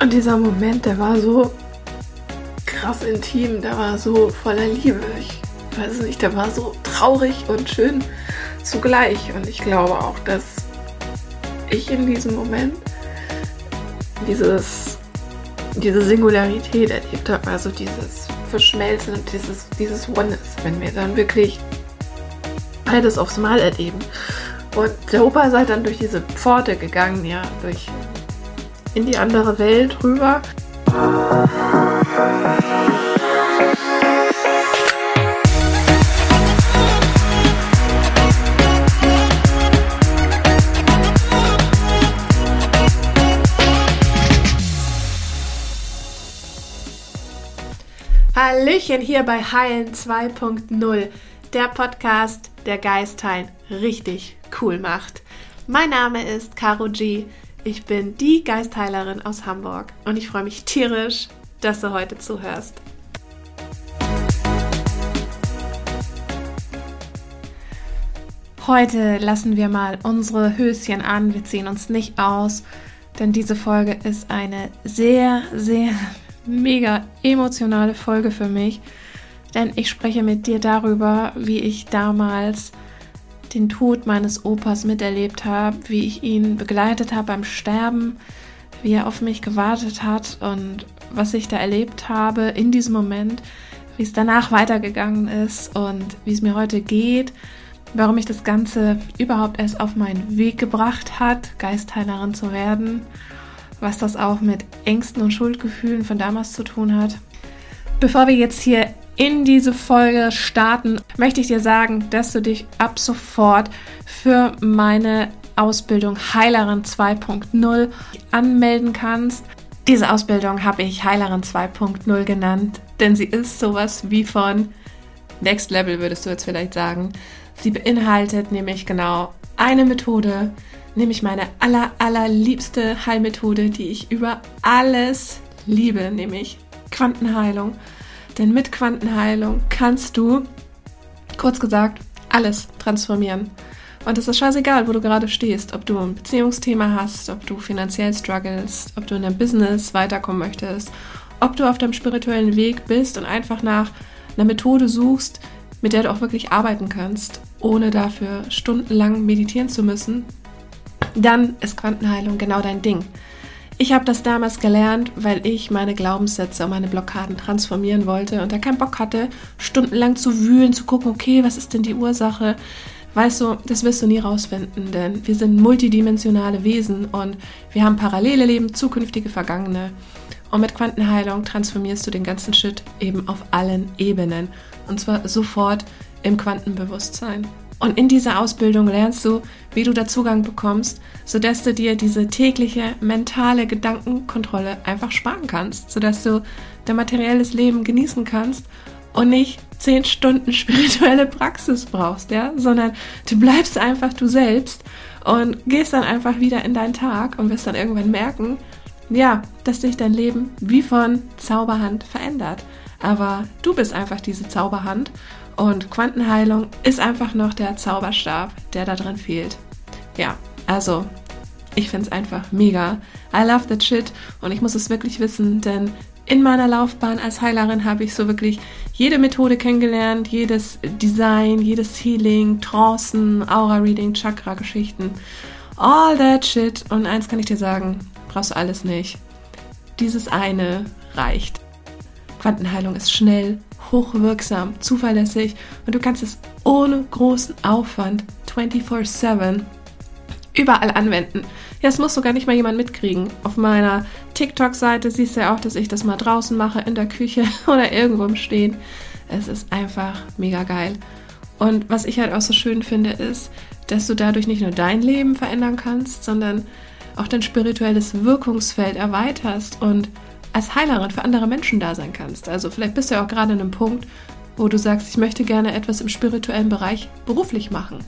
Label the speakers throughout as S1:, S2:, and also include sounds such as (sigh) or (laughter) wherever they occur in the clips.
S1: Und dieser Moment, der war so krass intim, der war so voller Liebe. Ich weiß nicht, der war so traurig und schön zugleich. Und ich glaube auch, dass ich in diesem Moment dieses, diese Singularität erlebt habe, also dieses Verschmelzen und dieses, dieses Oneness, wenn wir dann wirklich beides aufs Mal erleben. Und der Opa sei dann durch diese Pforte gegangen, ja, durch in die andere Welt rüber. Hallöchen hier bei Heilen 2.0, der Podcast, der Geistheilen richtig cool macht. Mein Name ist Caro G. Ich bin die Geistheilerin aus Hamburg und ich freue mich tierisch, dass du heute zuhörst. Heute lassen wir mal unsere Höschen an, wir ziehen uns nicht aus, denn diese Folge ist eine sehr, sehr mega emotionale Folge für mich, denn ich spreche mit dir darüber, wie ich damals den Tod meines Opas miterlebt habe, wie ich ihn begleitet habe beim Sterben, wie er auf mich gewartet hat und was ich da erlebt habe in diesem Moment, wie es danach weitergegangen ist und wie es mir heute geht, warum mich das Ganze überhaupt erst auf meinen Weg gebracht hat, Geistheilerin zu werden was das auch mit Ängsten und Schuldgefühlen von damals zu tun hat. Bevor wir jetzt hier in diese Folge starten, möchte ich dir sagen, dass du dich ab sofort für meine Ausbildung Heilerin 2.0 anmelden kannst. Diese Ausbildung habe ich Heilerin 2.0 genannt, denn sie ist sowas wie von Next Level, würdest du jetzt vielleicht sagen. Sie beinhaltet nämlich genau eine Methode, nämlich meine aller, allerliebste Heilmethode, die ich über alles liebe, nämlich Quantenheilung. Denn mit Quantenheilung kannst du, kurz gesagt, alles transformieren. Und es ist scheißegal, wo du gerade stehst, ob du ein Beziehungsthema hast, ob du finanziell struggles, ob du in deinem Business weiterkommen möchtest, ob du auf deinem spirituellen Weg bist und einfach nach einer Methode suchst, mit der du auch wirklich arbeiten kannst, ohne dafür stundenlang meditieren zu müssen, dann ist Quantenheilung genau dein Ding. Ich habe das damals gelernt, weil ich meine Glaubenssätze und meine Blockaden transformieren wollte und da keinen Bock hatte, stundenlang zu wühlen, zu gucken, okay, was ist denn die Ursache? Weißt du, das wirst du nie rausfinden, denn wir sind multidimensionale Wesen und wir haben parallele Leben, zukünftige, vergangene. Und mit Quantenheilung transformierst du den ganzen Shit eben auf allen Ebenen. Und zwar sofort im Quantenbewusstsein. Und in dieser Ausbildung lernst du, wie du da Zugang bekommst, sodass du dir diese tägliche mentale Gedankenkontrolle einfach sparen kannst, sodass du dein materielles Leben genießen kannst und nicht zehn Stunden (laughs) spirituelle Praxis brauchst, ja, sondern du bleibst einfach du selbst und gehst dann einfach wieder in deinen Tag und wirst dann irgendwann merken, ja, dass sich dein Leben wie von Zauberhand verändert. Aber du bist einfach diese Zauberhand und Quantenheilung ist einfach noch der Zauberstab, der da drin fehlt. Ja, also ich finde es einfach mega. I love that shit und ich muss es wirklich wissen, denn in meiner Laufbahn als Heilerin habe ich so wirklich jede Methode kennengelernt, jedes Design, jedes Healing, Trancen, Aura-Reading, Chakra-Geschichten, all that shit. Und eins kann ich dir sagen, brauchst du alles nicht. Dieses eine reicht. Quantenheilung ist schnell, hochwirksam, zuverlässig und du kannst es ohne großen Aufwand 24/7 überall anwenden. Ja, das muss sogar nicht mal jemand mitkriegen. Auf meiner TikTok-Seite siehst du ja auch, dass ich das mal draußen mache, in der Küche (laughs) oder irgendwo im Stehen. Es ist einfach mega geil. Und was ich halt auch so schön finde, ist, dass du dadurch nicht nur dein Leben verändern kannst, sondern auch dein spirituelles Wirkungsfeld erweiterst und als Heilerin für andere Menschen da sein kannst. Also vielleicht bist du ja auch gerade an einem Punkt, wo du sagst, ich möchte gerne etwas im spirituellen Bereich beruflich machen.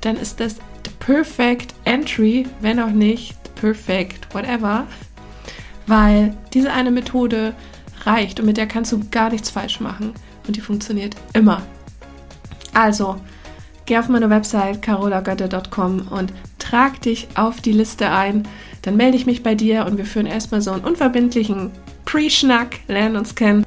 S1: Dann ist das the perfect entry, wenn auch nicht perfect whatever, weil diese eine Methode reicht und mit der kannst du gar nichts falsch machen und die funktioniert immer. Also, geh auf meine Website carolagötte.com und trag dich auf die Liste ein dann melde ich mich bei dir und wir führen erstmal so einen unverbindlichen Pre-Schnack, lernen uns kennen.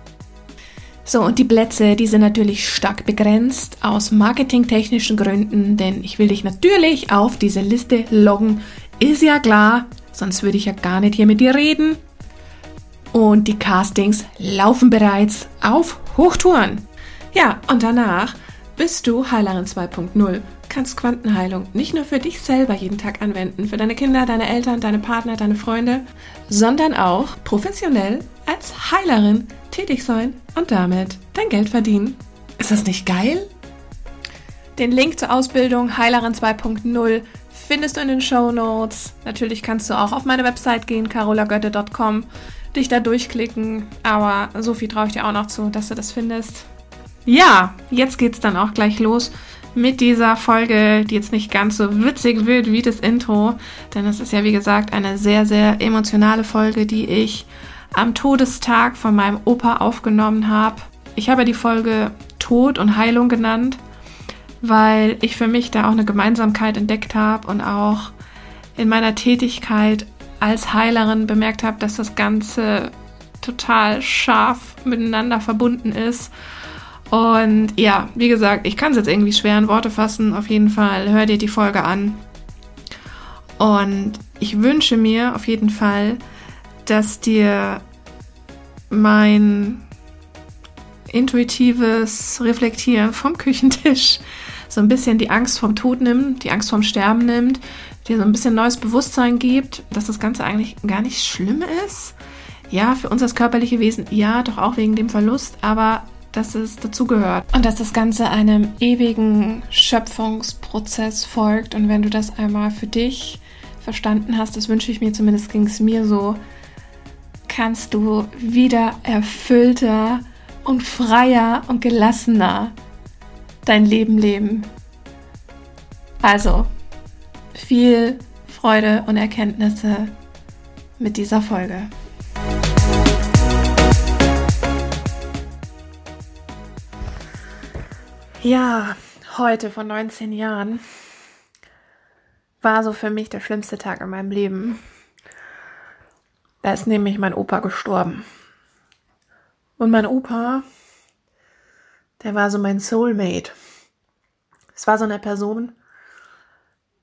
S1: So, und die Plätze, die sind natürlich stark begrenzt aus marketingtechnischen Gründen, denn ich will dich natürlich auf diese Liste loggen. Ist ja klar, sonst würde ich ja gar nicht hier mit dir reden. Und die Castings laufen bereits auf Hochtouren. Ja, und danach bist du Heilerin 2.0, kannst Quantenheilung nicht nur für dich selber jeden Tag anwenden, für deine Kinder, deine Eltern, deine Partner, deine Freunde, sondern auch professionell als Heilerin tätig sein und damit dein Geld verdienen. Ist das nicht geil? Den Link zur Ausbildung Heilerin 2.0 findest du in den Show Notes. Natürlich kannst du auch auf meine Website gehen, carolagötte.com, dich da durchklicken, aber so viel traue ich dir auch noch zu, dass du das findest. Ja, jetzt geht's dann auch gleich los mit dieser Folge, die jetzt nicht ganz so witzig wird wie das Intro, denn es ist ja wie gesagt eine sehr, sehr emotionale Folge, die ich am Todestag von meinem Opa aufgenommen habe. Ich habe die Folge Tod und Heilung genannt, weil ich für mich da auch eine Gemeinsamkeit entdeckt habe und auch in meiner Tätigkeit als Heilerin bemerkt habe, dass das Ganze total scharf miteinander verbunden ist und ja, wie gesagt, ich kann es jetzt irgendwie schwer in Worte fassen. Auf jeden Fall hör dir die Folge an. Und ich wünsche mir auf jeden Fall, dass dir mein intuitives Reflektieren vom (laughs) Küchentisch so ein bisschen die Angst vom Tod nimmt, die Angst vom Sterben nimmt, dir so ein bisschen neues Bewusstsein gibt, dass das Ganze eigentlich gar nicht schlimm ist. Ja, für uns als körperliche Wesen, ja, doch auch wegen dem Verlust, aber dass es dazugehört und dass das Ganze einem ewigen Schöpfungsprozess folgt. Und wenn du das einmal für dich verstanden hast, das wünsche ich mir, zumindest ging es mir so, kannst du wieder erfüllter und freier und gelassener dein Leben leben. Also, viel Freude und Erkenntnisse mit dieser Folge. Ja, heute vor 19 Jahren war so für mich der schlimmste Tag in meinem Leben. Da ist nämlich mein Opa gestorben. Und mein Opa, der war so mein Soulmate. Es war so eine Person,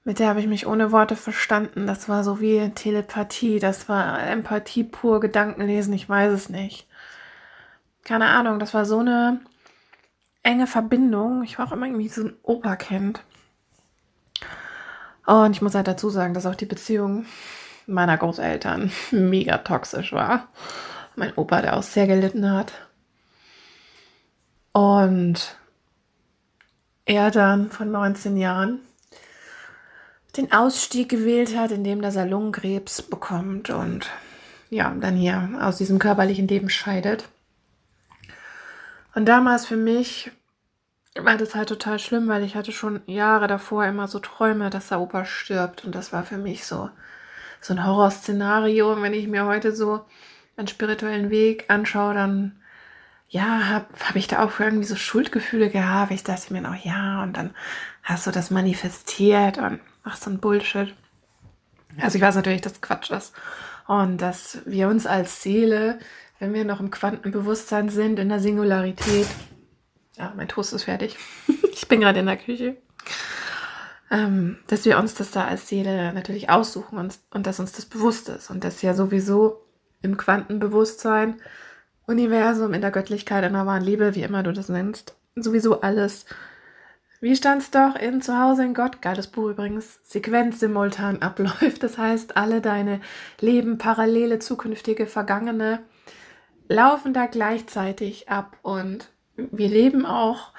S1: mit der habe ich mich ohne Worte verstanden. Das war so wie Telepathie, das war Empathie pur, Gedankenlesen, ich weiß es nicht. Keine Ahnung, das war so eine enge Verbindung. Ich war auch immer irgendwie so ein Opa-Kind. Und ich muss halt dazu sagen, dass auch die Beziehung meiner Großeltern (laughs) mega toxisch war. Mein Opa, der auch sehr gelitten hat. Und er dann von 19 Jahren den Ausstieg gewählt hat, indem er Lungenkrebs bekommt und ja, dann hier aus diesem körperlichen Leben scheidet. Und damals für mich war das halt total schlimm, weil ich hatte schon Jahre davor immer so Träume, dass der Opa stirbt. Und das war für mich so, so ein Horrorszenario. Und wenn ich mir heute so einen spirituellen Weg anschaue, dann ja, habe hab ich da auch irgendwie so Schuldgefühle gehabt. Ich dachte mir noch, ja, und dann hast du das manifestiert und machst so ein Bullshit. Also ich weiß natürlich, dass Quatsch ist. Und dass wir uns als Seele wenn wir noch im Quantenbewusstsein sind, in der Singularität. Ja, mein Toast ist fertig. ich bin gerade in der Küche. Ähm, dass wir uns das da als Seele natürlich aussuchen und, und dass uns das bewusst ist. Und das ja sowieso im Quantenbewusstsein, Universum, in der Göttlichkeit, in der wahren Liebe, wie immer du das nennst, sowieso alles. Wie stand's doch in Zuhause in Gott, geiles Buch übrigens, Sequenz simultan abläuft. Das heißt, alle deine Leben, parallele, zukünftige, vergangene, laufen da gleichzeitig ab und wir leben auch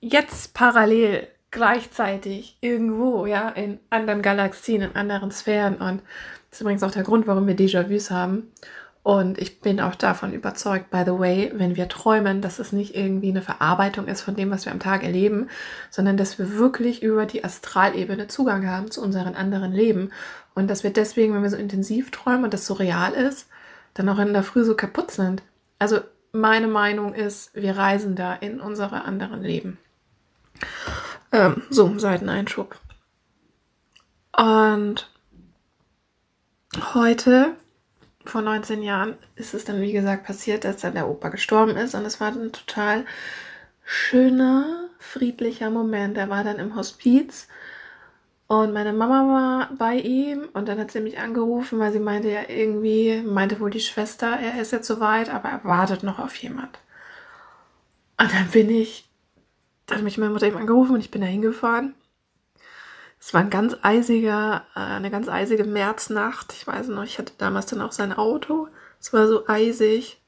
S1: jetzt parallel gleichzeitig irgendwo, ja, in anderen Galaxien, in anderen Sphären und das ist übrigens auch der Grund, warum wir Déjà-vus haben. Und ich bin auch davon überzeugt, by the way, wenn wir träumen, dass es nicht irgendwie eine Verarbeitung ist von dem, was wir am Tag erleben, sondern dass wir wirklich über die Astralebene Zugang haben zu unseren anderen Leben. Und dass wir deswegen, wenn wir so intensiv träumen und das so real ist, dann auch in der Früh so kaputt sind. Also meine Meinung ist, wir reisen da in unsere anderen Leben. Ähm, so, Seiteneinschub. Und heute, vor 19 Jahren, ist es dann, wie gesagt, passiert, dass dann der Opa gestorben ist. Und es war ein total schöner, friedlicher Moment. Er war dann im Hospiz und meine Mama war bei ihm und dann hat sie mich angerufen, weil sie meinte ja irgendwie, meinte wohl die Schwester, er ist jetzt soweit, aber er wartet noch auf jemand. Und dann bin ich, dann hat mich meine Mutter eben angerufen und ich bin da hingefahren. Es war ein ganz eisiger, äh, eine ganz eisige Märznacht. Ich weiß noch, ich hatte damals dann auch sein Auto. Es war so eisig,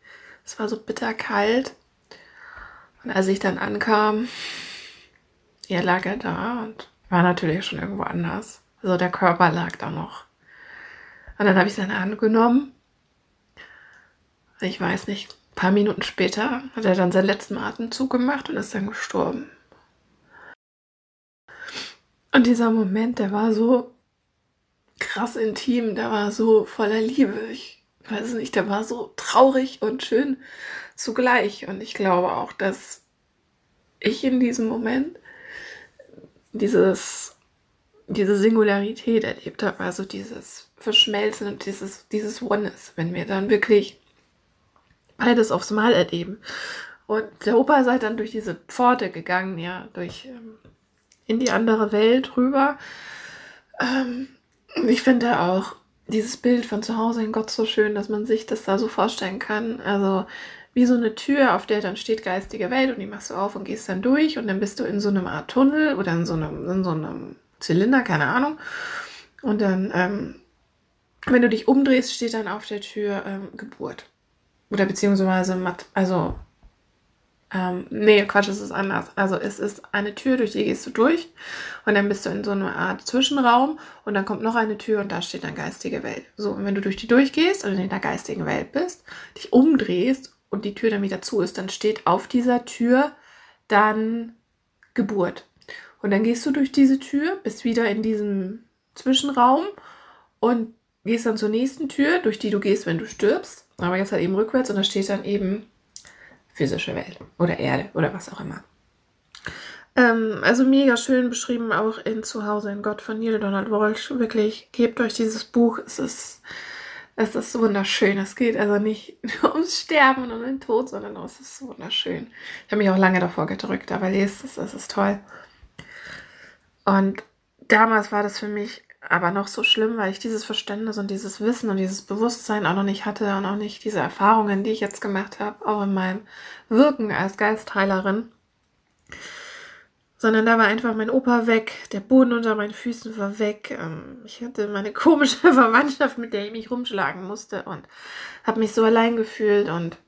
S1: es war so bitterkalt. Und als ich dann ankam, ja, lag er da und war natürlich schon irgendwo anders. Also der Körper lag da noch. Und dann habe ich seine Hand genommen. Ich weiß nicht, ein paar Minuten später hat er dann seinen letzten Atemzug gemacht und ist dann gestorben. Und dieser Moment, der war so krass intim, der war so voller Liebe. Ich weiß nicht, der war so traurig und schön zugleich. Und ich glaube auch, dass ich in diesem Moment dieses, diese Singularität erlebt habe, also dieses Verschmelzen und dieses, dieses Oneness, wenn wir dann wirklich beides aufs Mal erleben. Und der Opa ist halt dann durch diese Pforte gegangen, ja, durch ähm, in die andere Welt rüber. Ähm, ich finde auch dieses Bild von zu Hause in Gott so schön, dass man sich das da so vorstellen kann. Also wie so eine Tür, auf der dann steht geistige Welt und die machst du auf und gehst dann durch und dann bist du in so einem Art Tunnel oder in so einem, in so einem Zylinder, keine Ahnung. Und dann, ähm, wenn du dich umdrehst, steht dann auf der Tür ähm, Geburt. Oder beziehungsweise, also, ähm, nee, Quatsch, es ist anders. Also es ist eine Tür, durch die gehst du durch und dann bist du in so einer Art Zwischenraum und dann kommt noch eine Tür und da steht dann geistige Welt. So, und wenn du durch die durchgehst und in der geistigen Welt bist, dich umdrehst und die Tür dann wieder zu ist, dann steht auf dieser Tür dann Geburt. Und dann gehst du durch diese Tür, bist wieder in diesem Zwischenraum und gehst dann zur nächsten Tür, durch die du gehst, wenn du stirbst. Aber jetzt halt eben rückwärts und da steht dann eben physische Welt oder Erde oder was auch immer. Ähm, also mega schön beschrieben auch in Zuhause in Gott von Neil Donald Walsh. Wirklich, gebt euch dieses Buch. Es ist es ist wunderschön. Es geht also nicht (laughs) nur ums Sterben und um den Tod, sondern es ist wunderschön. Ich habe mich auch lange davor gedrückt, aber lest es, es ist toll. Und damals war das für mich aber noch so schlimm, weil ich dieses Verständnis und dieses Wissen und dieses Bewusstsein auch noch nicht hatte und auch nicht diese Erfahrungen, die ich jetzt gemacht habe, auch in meinem Wirken als Geistheilerin sondern da war einfach mein Opa weg, der Boden unter meinen Füßen war weg. Ähm, ich hatte meine komische (laughs) Verwandtschaft, mit der ich mich rumschlagen musste und habe mich so allein gefühlt und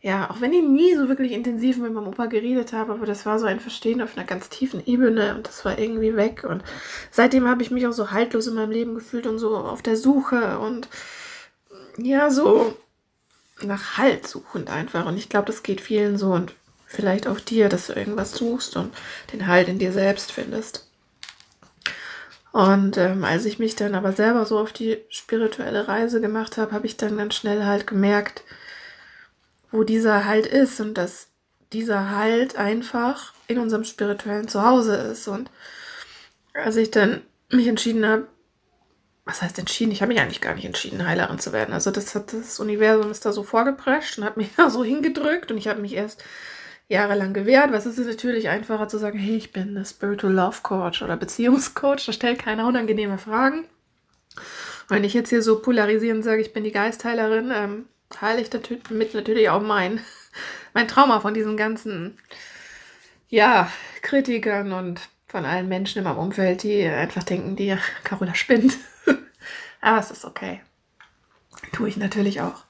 S1: ja, auch wenn ich nie so wirklich intensiv mit meinem Opa geredet habe, aber das war so ein Verstehen auf einer ganz tiefen Ebene und das war irgendwie weg. Und seitdem habe ich mich auch so haltlos in meinem Leben gefühlt und so auf der Suche und ja, so nach Halt suchend einfach. Und ich glaube, das geht vielen so und vielleicht auch dir, dass du irgendwas suchst und den Halt in dir selbst findest. Und ähm, als ich mich dann aber selber so auf die spirituelle Reise gemacht habe, habe ich dann ganz schnell halt gemerkt, wo dieser Halt ist und dass dieser Halt einfach in unserem spirituellen Zuhause ist. Und als ich dann mich entschieden habe, was heißt entschieden? Ich habe mich eigentlich gar nicht entschieden, Heilerin zu werden. Also das hat das Universum ist da so vorgeprescht und hat mich (laughs) da so hingedrückt und ich habe mich erst jahrelang gewehrt, was ist es natürlich einfacher zu sagen, hey, ich bin eine Spiritual Love Coach oder Beziehungscoach, da stellt keiner unangenehme Fragen. Wenn ich jetzt hier so polarisieren sage, ich bin die Geistheilerin, ähm, heile ich damit natürlich auch mein, mein Trauma von diesen ganzen, ja, Kritikern und von allen Menschen in meinem Umfeld, die einfach denken, die Carola spinnt. (laughs) Aber es ist okay. Tue ich natürlich auch.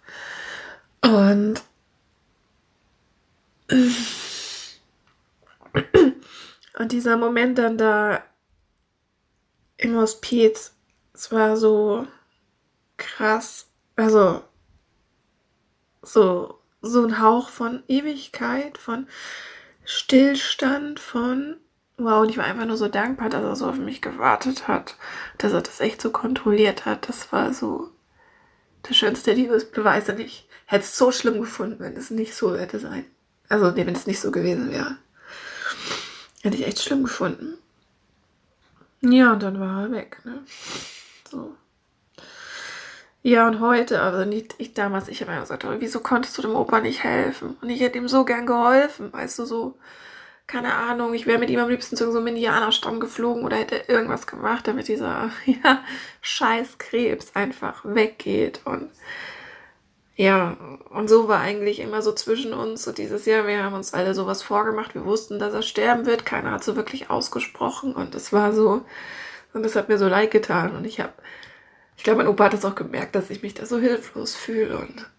S1: Und und dieser Moment dann da im Hospiz, es war so krass, also so, so ein Hauch von Ewigkeit, von Stillstand, von wow, und ich war einfach nur so dankbar, dass er so auf mich gewartet hat, dass er das echt so kontrolliert hat. Das war so der schönste Liebesbeweis und ich hätte es so schlimm gefunden, wenn es nicht so hätte sein also, nee, wenn es nicht so gewesen wäre. Hätte ich echt schlimm gefunden. Ja, und dann war er weg, ne? So. Ja, und heute, also nicht ich damals, ich habe mir gesagt, wieso konntest du dem Opa nicht helfen? Und ich hätte ihm so gern geholfen, weißt du, so, keine Ahnung, ich wäre mit ihm am liebsten zu so einem Indianerstamm geflogen oder hätte irgendwas gemacht, damit dieser, (laughs) ja, scheiß einfach weggeht und ja, und so war eigentlich immer so zwischen uns so dieses Jahr, wir haben uns alle sowas vorgemacht, wir wussten, dass er sterben wird, keiner hat so wirklich ausgesprochen und es war so, und das hat mir so leid getan und ich habe ich glaube, mein Opa hat das auch gemerkt, dass ich mich da so hilflos fühle und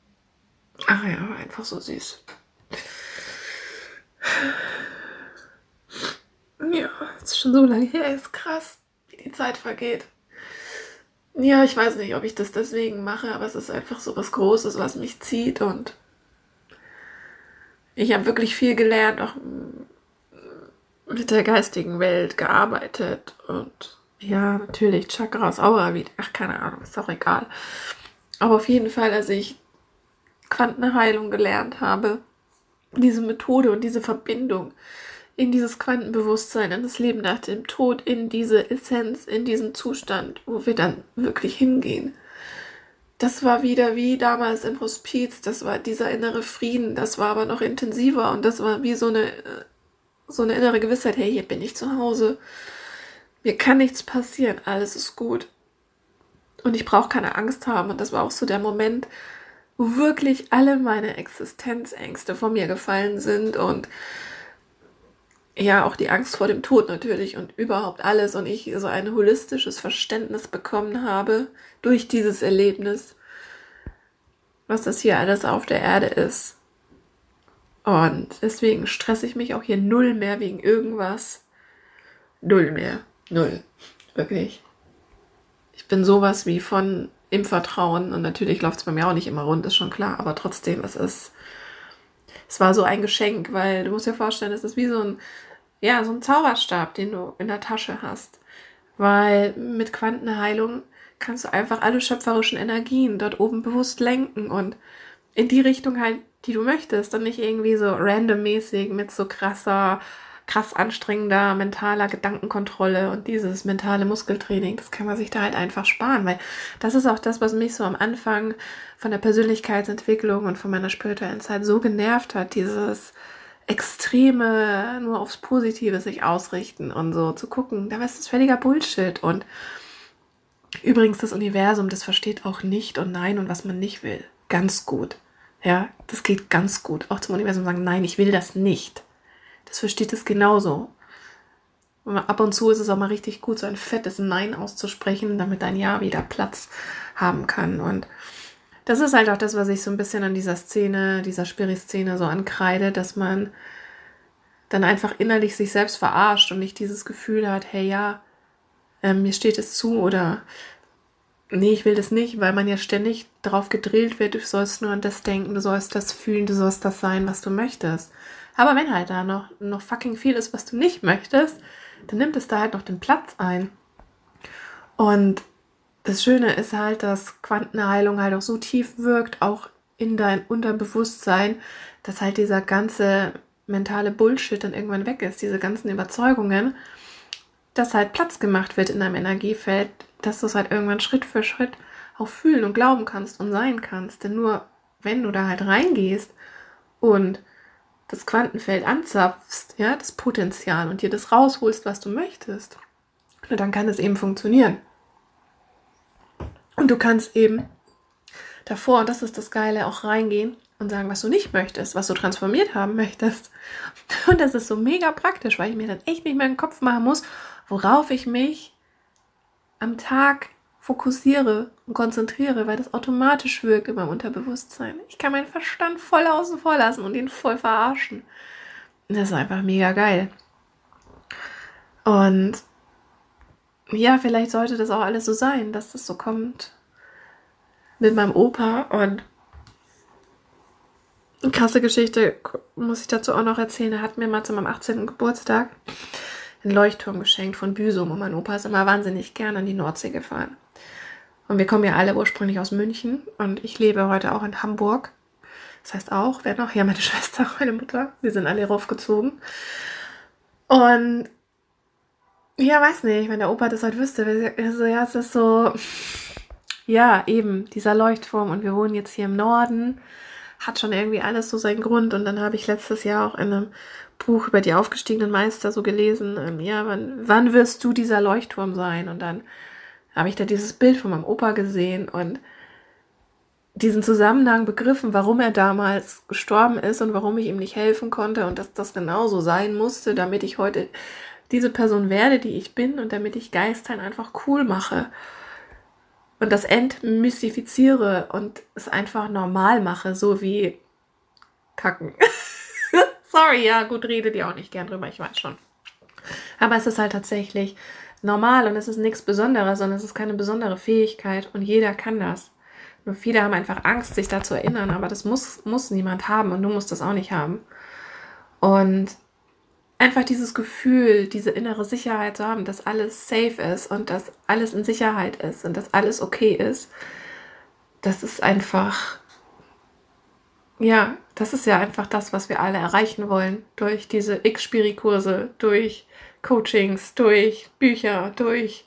S1: ach ja, war einfach so süß. Ja, es ist schon so lange her, ist krass, wie die Zeit vergeht. Ja, ich weiß nicht, ob ich das deswegen mache, aber es ist einfach so was Großes, was mich zieht und ich habe wirklich viel gelernt, auch mit der geistigen Welt gearbeitet und ja, natürlich, Chakras, Aura, wie, ach, keine Ahnung, ist auch egal. Aber auf jeden Fall, als ich Quantenheilung gelernt habe, diese Methode und diese Verbindung in dieses Quantenbewusstsein, in das Leben nach dem Tod, in diese Essenz, in diesen Zustand, wo wir dann wirklich hingehen. Das war wieder wie damals im Hospiz, das war dieser innere Frieden, das war aber noch intensiver und das war wie so eine, so eine innere Gewissheit, hey, hier bin ich zu Hause mir kann nichts passieren, alles ist gut. Und ich brauche keine Angst haben. Und das war auch so der Moment, wo wirklich alle meine Existenzängste von mir gefallen sind und ja, auch die Angst vor dem Tod natürlich und überhaupt alles und ich so ein holistisches Verständnis bekommen habe durch dieses Erlebnis, was das hier alles auf der Erde ist. Und deswegen stresse ich mich auch hier null mehr wegen irgendwas. Null mehr. Null. Wirklich. Ich bin sowas wie von im Vertrauen und natürlich läuft es bei mir auch nicht immer rund, ist schon klar, aber trotzdem, es ist, es war so ein Geschenk, weil du musst dir vorstellen, es ist wie so ein, ja, so ein Zauberstab, den du in der Tasche hast. Weil mit Quantenheilung kannst du einfach alle schöpferischen Energien dort oben bewusst lenken und in die Richtung halt, die du möchtest und nicht irgendwie so randommäßig mit so krasser krass anstrengender mentaler Gedankenkontrolle und dieses mentale Muskeltraining, das kann man sich da halt einfach sparen, weil das ist auch das, was mich so am Anfang von der Persönlichkeitsentwicklung und von meiner spirituellen Zeit so genervt hat, dieses extreme nur aufs Positive sich ausrichten und so zu gucken, da ist das völliger Bullshit und übrigens das Universum, das versteht auch nicht und nein und was man nicht will. Ganz gut. Ja, das geht ganz gut. Auch zum Universum sagen, nein, ich will das nicht das versteht es genauso. ab und zu ist es auch mal richtig gut, so ein fettes Nein auszusprechen, damit ein Ja wieder Platz haben kann. Und das ist halt auch das, was ich so ein bisschen an dieser Szene, dieser Spiri-Szene so ankreide, dass man dann einfach innerlich sich selbst verarscht und nicht dieses Gefühl hat, hey ja, äh, mir steht es zu oder nee, ich will das nicht, weil man ja ständig darauf gedrillt wird, du sollst nur an das denken, du sollst das fühlen, du sollst das sein, was du möchtest. Aber wenn halt da noch, noch fucking viel ist, was du nicht möchtest, dann nimmt es da halt noch den Platz ein. Und das Schöne ist halt, dass Quantenheilung halt auch so tief wirkt, auch in dein Unterbewusstsein, dass halt dieser ganze mentale Bullshit dann irgendwann weg ist, diese ganzen Überzeugungen, dass halt Platz gemacht wird in deinem Energiefeld, dass du es halt irgendwann Schritt für Schritt auch fühlen und glauben kannst und sein kannst. Denn nur wenn du da halt reingehst und das Quantenfeld anzapfst, ja, das Potenzial und dir das rausholst, was du möchtest, nur dann kann es eben funktionieren. Und du kannst eben davor, und das ist das Geile, auch reingehen und sagen, was du nicht möchtest, was du transformiert haben möchtest. (laughs) Und das ist so mega praktisch, weil ich mir dann echt nicht mehr den Kopf machen muss, worauf ich mich am Tag fokussiere und konzentriere, weil das automatisch wirkt in meinem Unterbewusstsein. Ich kann meinen Verstand voll außen vor lassen und ihn voll verarschen. Das ist einfach mega geil. Und ja, vielleicht sollte das auch alles so sein, dass das so kommt mit meinem Opa und eine krasse Geschichte muss ich dazu auch noch erzählen. Er hat mir mal zu meinem 18. Geburtstag einen Leuchtturm geschenkt von Büsum und mein Opa ist immer wahnsinnig gern an die Nordsee gefahren. Und wir kommen ja alle ursprünglich aus München und ich lebe heute auch in Hamburg. Das heißt auch, wer noch? Ja, meine (laughs) Schwester, meine Mutter. Wir sind alle raufgezogen. Und ja, weiß nicht, wenn der Opa das halt wüsste, also ja, es ist so, ja, eben dieser Leuchtturm und wir wohnen jetzt hier im Norden, hat schon irgendwie alles so seinen Grund. Und dann habe ich letztes Jahr auch in einem Buch über die aufgestiegenen Meister so gelesen, ähm, ja, wann, wann wirst du dieser Leuchtturm sein? Und dann habe ich da dieses Bild von meinem Opa gesehen und diesen Zusammenhang begriffen, warum er damals gestorben ist und warum ich ihm nicht helfen konnte und dass das genauso sein musste, damit ich heute diese Person werde, die ich bin und damit ich Geistern einfach cool mache und das entmystifiziere und es einfach normal mache, so wie Kacken. (laughs) Sorry, ja, gut, redet ihr auch nicht gern drüber, ich weiß schon. Aber es ist halt tatsächlich normal und es ist nichts Besonderes und es ist keine besondere Fähigkeit und jeder kann das. Nur viele haben einfach Angst, sich da zu erinnern, aber das muss, muss niemand haben und du musst das auch nicht haben. Und einfach dieses Gefühl, diese innere Sicherheit zu haben, dass alles safe ist und dass alles in Sicherheit ist und dass alles okay ist, das ist einfach, ja, das ist ja einfach das, was wir alle erreichen wollen durch diese X-Spiri-Kurse, durch Coachings, durch Bücher, durch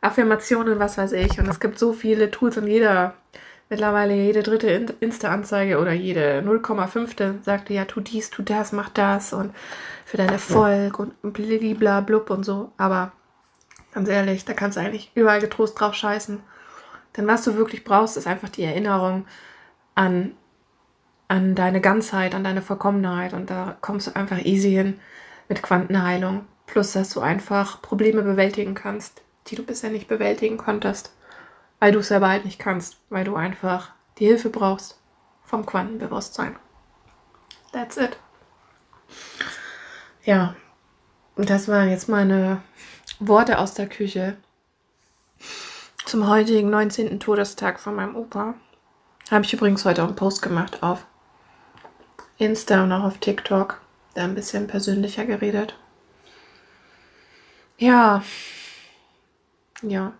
S1: Affirmationen, was weiß ich. Und es gibt so viele Tools und jeder mittlerweile jede dritte Insta-Anzeige oder jede 0,5. sagte ja, tu dies, tu das, mach das und für deinen Erfolg und blibla blub und so. Aber ganz ehrlich, da kannst du eigentlich überall getrost drauf scheißen. Denn was du wirklich brauchst, ist einfach die Erinnerung an, an deine Ganzheit, an deine Vollkommenheit. Und da kommst du einfach easy hin mit Quantenheilung. Plus, dass du einfach Probleme bewältigen kannst, die du bisher nicht bewältigen konntest weil du es selber halt nicht kannst, weil du einfach die Hilfe brauchst vom Quantenbewusstsein. That's it. Ja, das waren jetzt meine Worte aus der Küche zum heutigen 19. Todestag von meinem Opa. Habe ich übrigens heute auch einen Post gemacht auf Insta und auch auf TikTok. Da ein bisschen persönlicher geredet. Ja. Ja.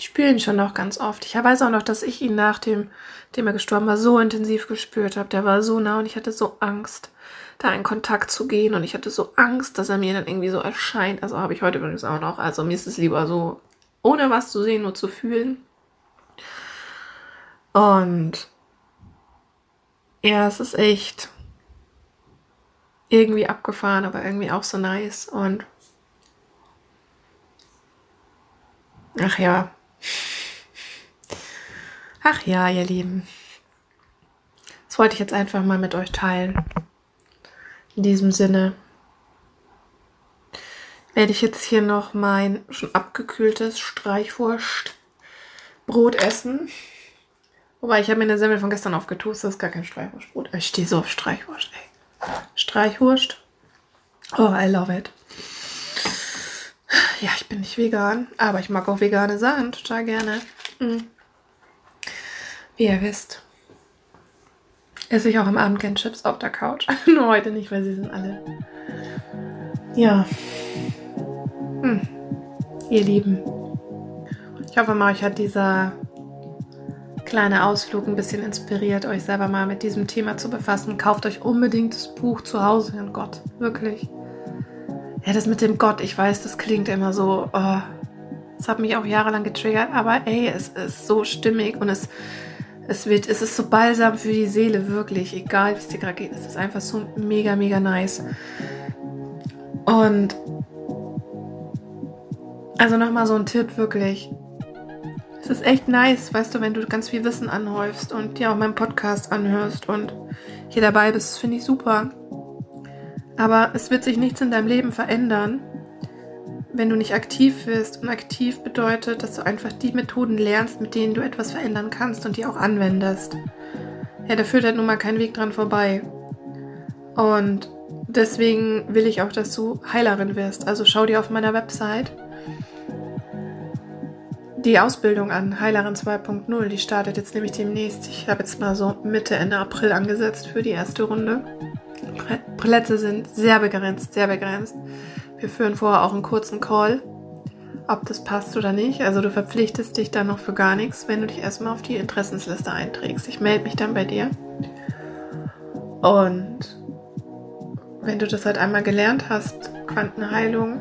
S1: Ich spüre ihn schon noch ganz oft. Ich weiß auch noch, dass ich ihn nach dem, dem er gestorben war, so intensiv gespürt habe. Der war so nah und ich hatte so Angst, da in Kontakt zu gehen. Und ich hatte so Angst, dass er mir dann irgendwie so erscheint. Also habe ich heute übrigens auch noch. Also mir ist es lieber so, ohne was zu sehen, nur zu fühlen. Und ja, es ist echt irgendwie abgefahren, aber irgendwie auch so nice. Und ach ja, Ach ja, ihr Lieben. Das wollte ich jetzt einfach mal mit euch teilen. In diesem Sinne werde ich jetzt hier noch mein schon abgekühltes Streichwurstbrot essen. Wobei, ich habe mir eine Semmel von gestern aufgetoastet. Das ist gar kein Streichwurstbrot. Ich stehe so auf Streichwurst, ey. Streichwurst. Oh, I love it. Ja, ich bin nicht vegan, aber ich mag auch vegane Sachen total gerne. Mhm. Wie ihr wisst, esse ich auch am Abend gern Chips auf der Couch. (laughs) Nur heute nicht, weil sie sind alle. Ja. Hm. Ihr Lieben. Ich hoffe mal, euch hat dieser kleine Ausflug ein bisschen inspiriert, euch selber mal mit diesem Thema zu befassen. Kauft euch unbedingt das Buch zu Hause in Gott. Wirklich. Ja, das mit dem Gott, ich weiß, das klingt immer so. Oh, das hat mich auch jahrelang getriggert, aber ey, es ist so stimmig und es es wird, es ist so balsam für die Seele, wirklich. Egal, wie es dir gerade geht. Es ist einfach so mega, mega nice. Und also nochmal so ein Tipp, wirklich. Es ist echt nice, weißt du, wenn du ganz viel Wissen anhäufst und dir auch meinen Podcast anhörst und hier dabei bist, finde ich super. Aber es wird sich nichts in deinem Leben verändern, wenn du nicht aktiv wirst. Und aktiv bedeutet, dass du einfach die Methoden lernst, mit denen du etwas verändern kannst und die auch anwendest. Ja, da führt halt nun mal kein Weg dran vorbei. Und deswegen will ich auch, dass du Heilerin wirst. Also schau dir auf meiner Website die Ausbildung an, Heilerin 2.0. Die startet jetzt nämlich demnächst. Ich habe jetzt mal so Mitte, Ende April angesetzt für die erste Runde. Plätze sind sehr begrenzt, sehr begrenzt. Wir führen vorher auch einen kurzen Call, ob das passt oder nicht. Also du verpflichtest dich dann noch für gar nichts, wenn du dich erstmal auf die Interessensliste einträgst. Ich melde mich dann bei dir. Und wenn du das halt einmal gelernt hast, Quantenheilung,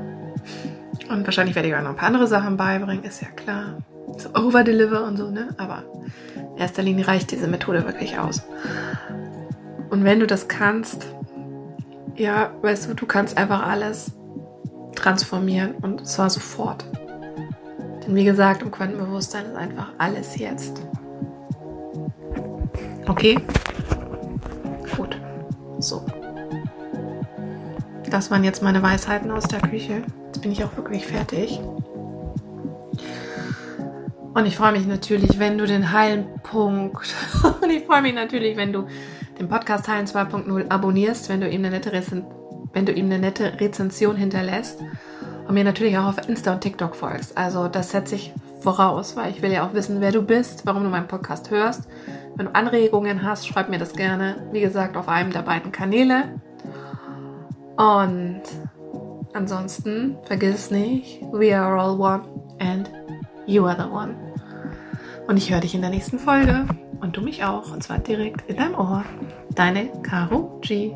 S1: und wahrscheinlich werde ich auch noch ein paar andere Sachen beibringen, ist ja klar. so overdeliver und so, ne? Aber in erster Linie reicht diese Methode wirklich aus. Und wenn du das kannst, ja, weißt du, du kannst einfach alles transformieren und zwar sofort. Denn wie gesagt, im Quantenbewusstsein ist einfach alles jetzt. Okay? Gut. So. Das waren jetzt meine Weisheiten aus der Küche. Jetzt bin ich auch wirklich fertig. Und ich freue mich natürlich, wenn du den Heilenpunkt (laughs) und ich freue mich natürlich, wenn du den Podcast Heilen 2.0 abonnierst, wenn du ihm eine nette, wenn du ihm eine nette Rezension hinterlässt und mir natürlich auch auf Insta und TikTok folgst. Also das setze ich voraus, weil ich will ja auch wissen, wer du bist, warum du meinen Podcast hörst. Wenn du Anregungen hast, schreib mir das gerne. Wie gesagt, auf einem der beiden Kanäle. Und ansonsten vergiss nicht, we are all one and you are the one. Und ich höre dich in der nächsten Folge und du mich auch, und zwar direkt in deinem Ohr. Deine Caro G.